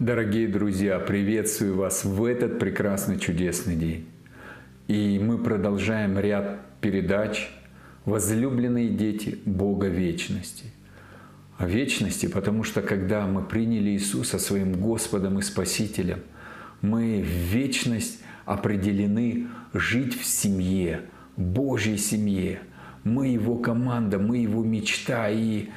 Дорогие друзья, приветствую вас в этот прекрасный чудесный день. И мы продолжаем ряд передач «Возлюбленные дети Бога вечности». О вечности, потому что когда мы приняли Иисуса своим Господом и Спасителем, мы в вечность определены жить в семье, Божьей семье. Мы Его команда, мы Его мечта. И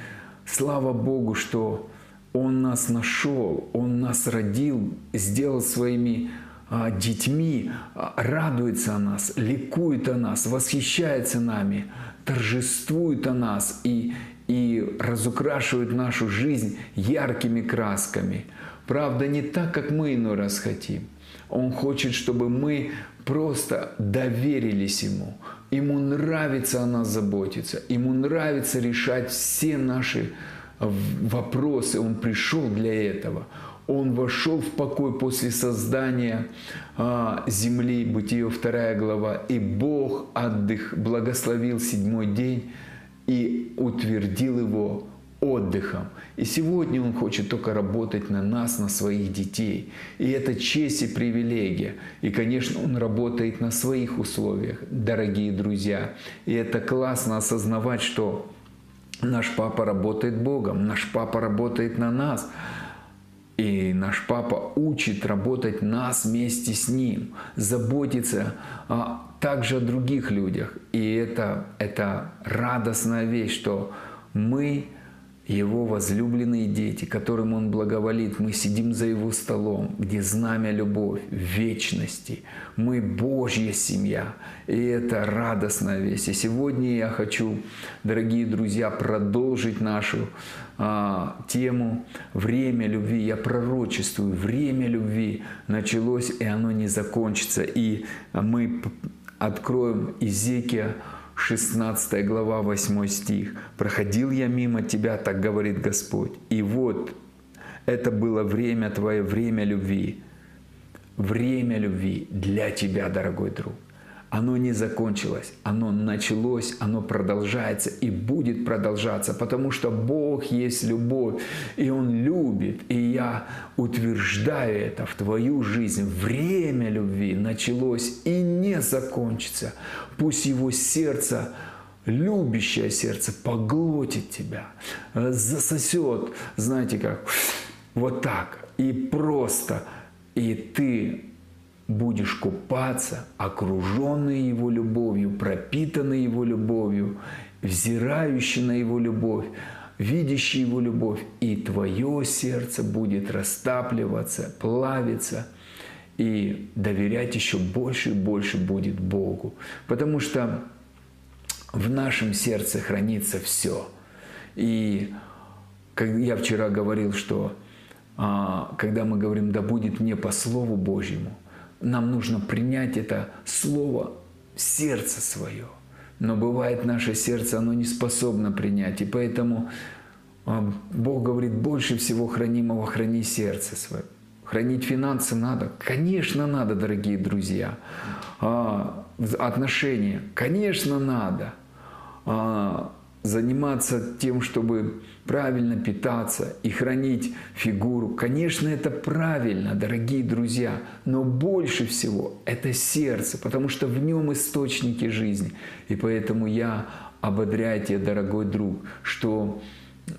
слава Богу, что он нас нашел, Он нас родил, сделал своими а, детьми, а, радуется о нас, ликует о нас, восхищается нами, торжествует о нас и, и разукрашивает нашу жизнь яркими красками. Правда, не так, как мы иной раз хотим. Он хочет, чтобы мы просто доверились Ему. Ему нравится о нас заботиться. Ему нравится решать все наши вопросы, он пришел для этого. Он вошел в покой после создания а, земли, Бытие 2 глава, и Бог отдых, благословил седьмой день и утвердил его отдыхом. И сегодня Он хочет только работать на нас, на своих детей. И это честь и привилегия. И, конечно, Он работает на своих условиях, дорогие друзья. И это классно осознавать, что Наш папа работает Богом, наш папа работает на нас. И наш папа учит работать нас вместе с ним, заботиться а, также о других людях. И это, это радостная вещь, что мы его возлюбленные дети, которым Он благоволит. Мы сидим за Его столом, где знамя любовь, вечности. Мы Божья семья. И это радостная весть. И сегодня я хочу, дорогие друзья, продолжить нашу а, тему «Время любви». Я пророчествую, время любви началось, и оно не закончится. И мы откроем Изекия 16 глава, 8 стих. «Проходил я мимо тебя, так говорит Господь, и вот это было время твое, время любви, время любви для тебя, дорогой друг оно не закончилось, оно началось, оно продолжается и будет продолжаться, потому что Бог есть любовь, и Он любит, и я утверждаю это в твою жизнь. Время любви началось и не закончится. Пусть его сердце любящее сердце поглотит тебя, засосет, знаете как, вот так, и просто, и ты будешь купаться, окруженный Его любовью, пропитанный Его любовью, взирающий на Его любовь, видящий Его любовь, и твое сердце будет растапливаться, плавиться и доверять еще больше и больше будет Богу. Потому что в нашем сердце хранится все. И как я вчера говорил, что а, когда мы говорим «да будет мне по Слову Божьему», нам нужно принять это слово в сердце свое. Но бывает наше сердце, оно не способно принять. И поэтому а, Бог говорит, больше всего хранимого храни сердце свое. Хранить финансы надо? Конечно, надо, дорогие друзья. А, отношения? Конечно, надо. А, заниматься тем, чтобы правильно питаться и хранить фигуру. Конечно, это правильно, дорогие друзья, но больше всего это сердце, потому что в нем источники жизни. И поэтому я ободряю тебя, дорогой друг, что,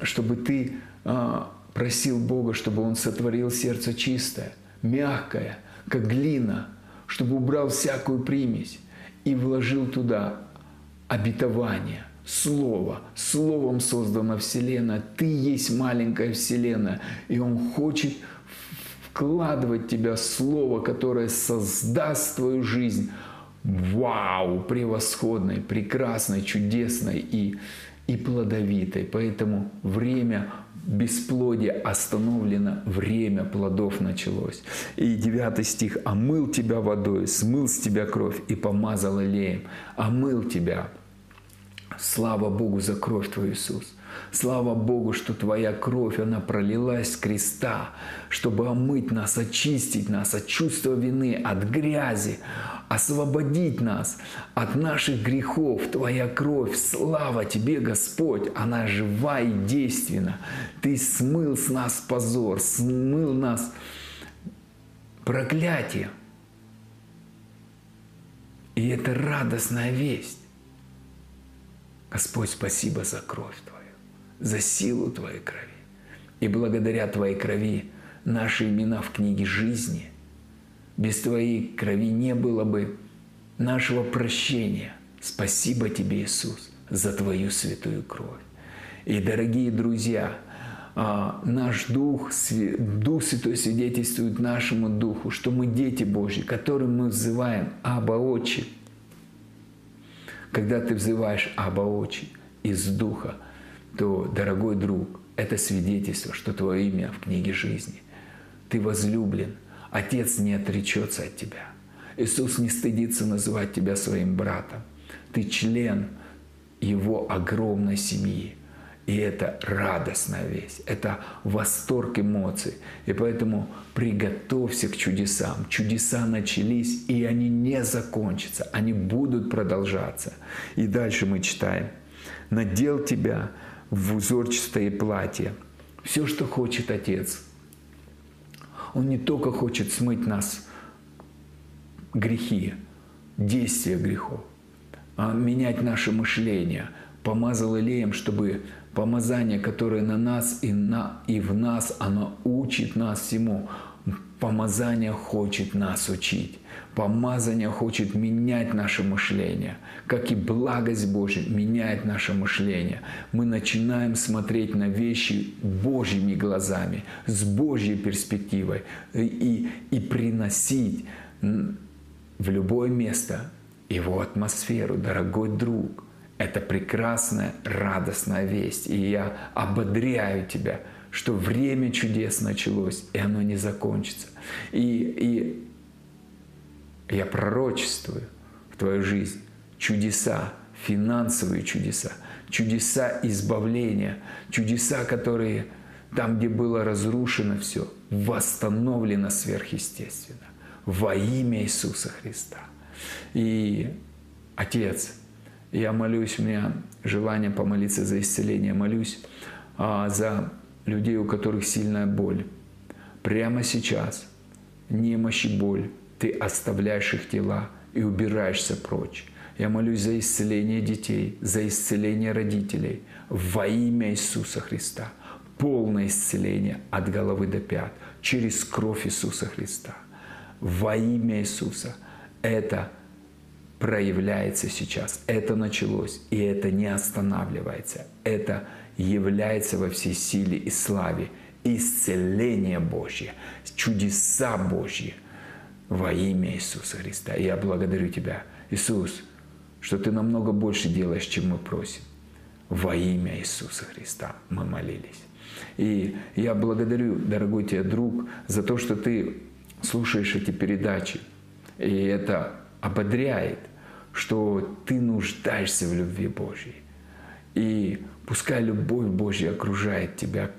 чтобы ты а, просил Бога, чтобы Он сотворил сердце чистое, мягкое, как глина, чтобы убрал всякую примесь и вложил туда обетование – Слово. Словом создана Вселенная. Ты есть маленькая Вселенная. И Он хочет вкладывать в тебя Слово, которое создаст твою жизнь. Вау! Превосходной, прекрасной, чудесной и, и плодовитой. Поэтому время бесплодия остановлено, время плодов началось. И 9 стих. «Омыл тебя водой, смыл с тебя кровь и помазал аллеем». Омыл тебя Слава Богу за кровь Твою, Иисус. Слава Богу, что Твоя кровь, она пролилась с креста, чтобы омыть нас, очистить нас от чувства вины, от грязи, освободить нас от наших грехов. Твоя кровь, слава Тебе, Господь, она жива и действенна. Ты смыл с нас позор, смыл нас проклятие. И это радостная весть. Господь, спасибо за кровь Твою, за силу Твоей крови. И благодаря Твоей крови наши имена в книге жизни. Без Твоей крови не было бы нашего прощения. Спасибо Тебе, Иисус, за Твою святую кровь. И, дорогие друзья, а, наш Дух, Дух Святой свидетельствует нашему Духу, что мы дети Божьи, которым мы взываем Аба Отче – когда ты взываешь Аба Очи из Духа, то, дорогой друг, это свидетельство, что твое имя в книге жизни. Ты возлюблен, Отец не отречется от тебя. Иисус не стыдится называть тебя своим братом. Ты член Его огромной семьи. И это радостная весть, это восторг эмоций. И поэтому приготовься к чудесам. Чудеса начались, и они не закончатся, они будут продолжаться. И дальше мы читаем. «Надел тебя в узорчатое платье». Все, что хочет Отец. Он не только хочет смыть нас грехи, действия грехов, а менять наше мышление. Помазал Илеем, чтобы Помазание, которое на нас и, на, и в нас, оно учит нас всему. Помазание хочет нас учить. Помазание хочет менять наше мышление, как и благость Божия меняет наше мышление. Мы начинаем смотреть на вещи Божьими глазами, с Божьей перспективой и, и приносить в любое место его атмосферу, дорогой друг – это прекрасная, радостная весть. И я ободряю тебя, что время чудес началось, и оно не закончится. И, и я пророчествую в твою жизнь чудеса, финансовые чудеса, чудеса избавления, чудеса, которые там, где было разрушено все, восстановлено сверхъестественно во имя Иисуса Христа. И Отец, я молюсь, у меня желание помолиться за исцеление. Молюсь а, за людей, у которых сильная боль. Прямо сейчас немощь и боль. Ты оставляешь их тела и убираешься прочь. Я молюсь за исцеление детей, за исцеление родителей во имя Иисуса Христа. Полное исцеление от головы до пят через кровь Иисуса Христа. Во имя Иисуса. Это проявляется сейчас. Это началось, и это не останавливается. Это является во всей силе и славе. Исцеление Божье, чудеса Божьи во имя Иисуса Христа. И я благодарю Тебя, Иисус, что Ты намного больше делаешь, чем мы просим. Во имя Иисуса Христа мы молились. И я благодарю, дорогой тебе друг, за то, что ты слушаешь эти передачи. И это ободряет, что ты нуждаешься в любви Божьей. И пускай любовь Божья окружает тебя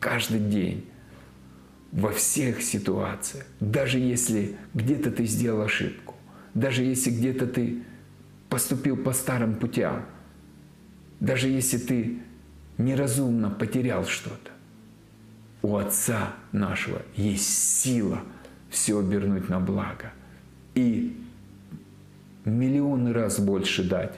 каждый день, во всех ситуациях. Даже если где-то ты сделал ошибку, даже если где-то ты поступил по старым путям, даже если ты неразумно потерял что-то, у Отца нашего есть сила все обернуть на благо. И миллионы раз больше дать.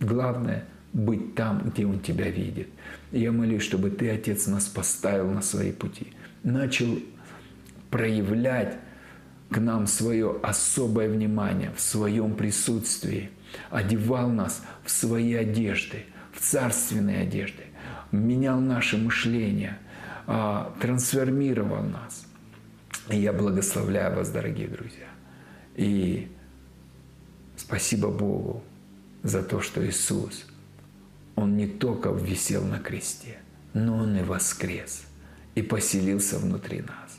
Главное – быть там, где Он тебя видит. я молюсь, чтобы Ты, Отец, нас поставил на свои пути, начал проявлять к нам свое особое внимание в своем присутствии, одевал нас в свои одежды, в царственные одежды, менял наше мышление, а, трансформировал нас. И я благословляю вас, дорогие друзья. И Спасибо Богу за то, что Иисус, Он не только висел на кресте, но Он и воскрес и поселился внутри нас.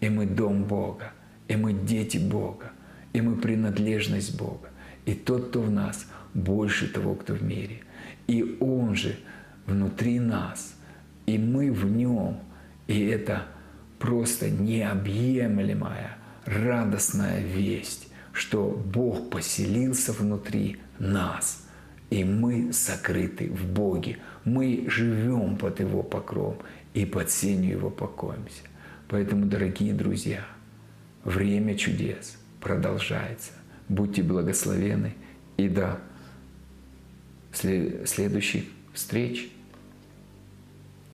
И мы дом Бога, и мы дети Бога, и мы принадлежность Бога. И тот, кто в нас, больше того, кто в мире. И Он же внутри нас, и мы в нем. И это просто необъемлемая, радостная весть, что Бог поселился внутри нас, и мы сокрыты в Боге. Мы живем под Его покровом и под сенью Его покоимся. Поэтому, дорогие друзья, время чудес продолжается. Будьте благословены и до следующих встреч.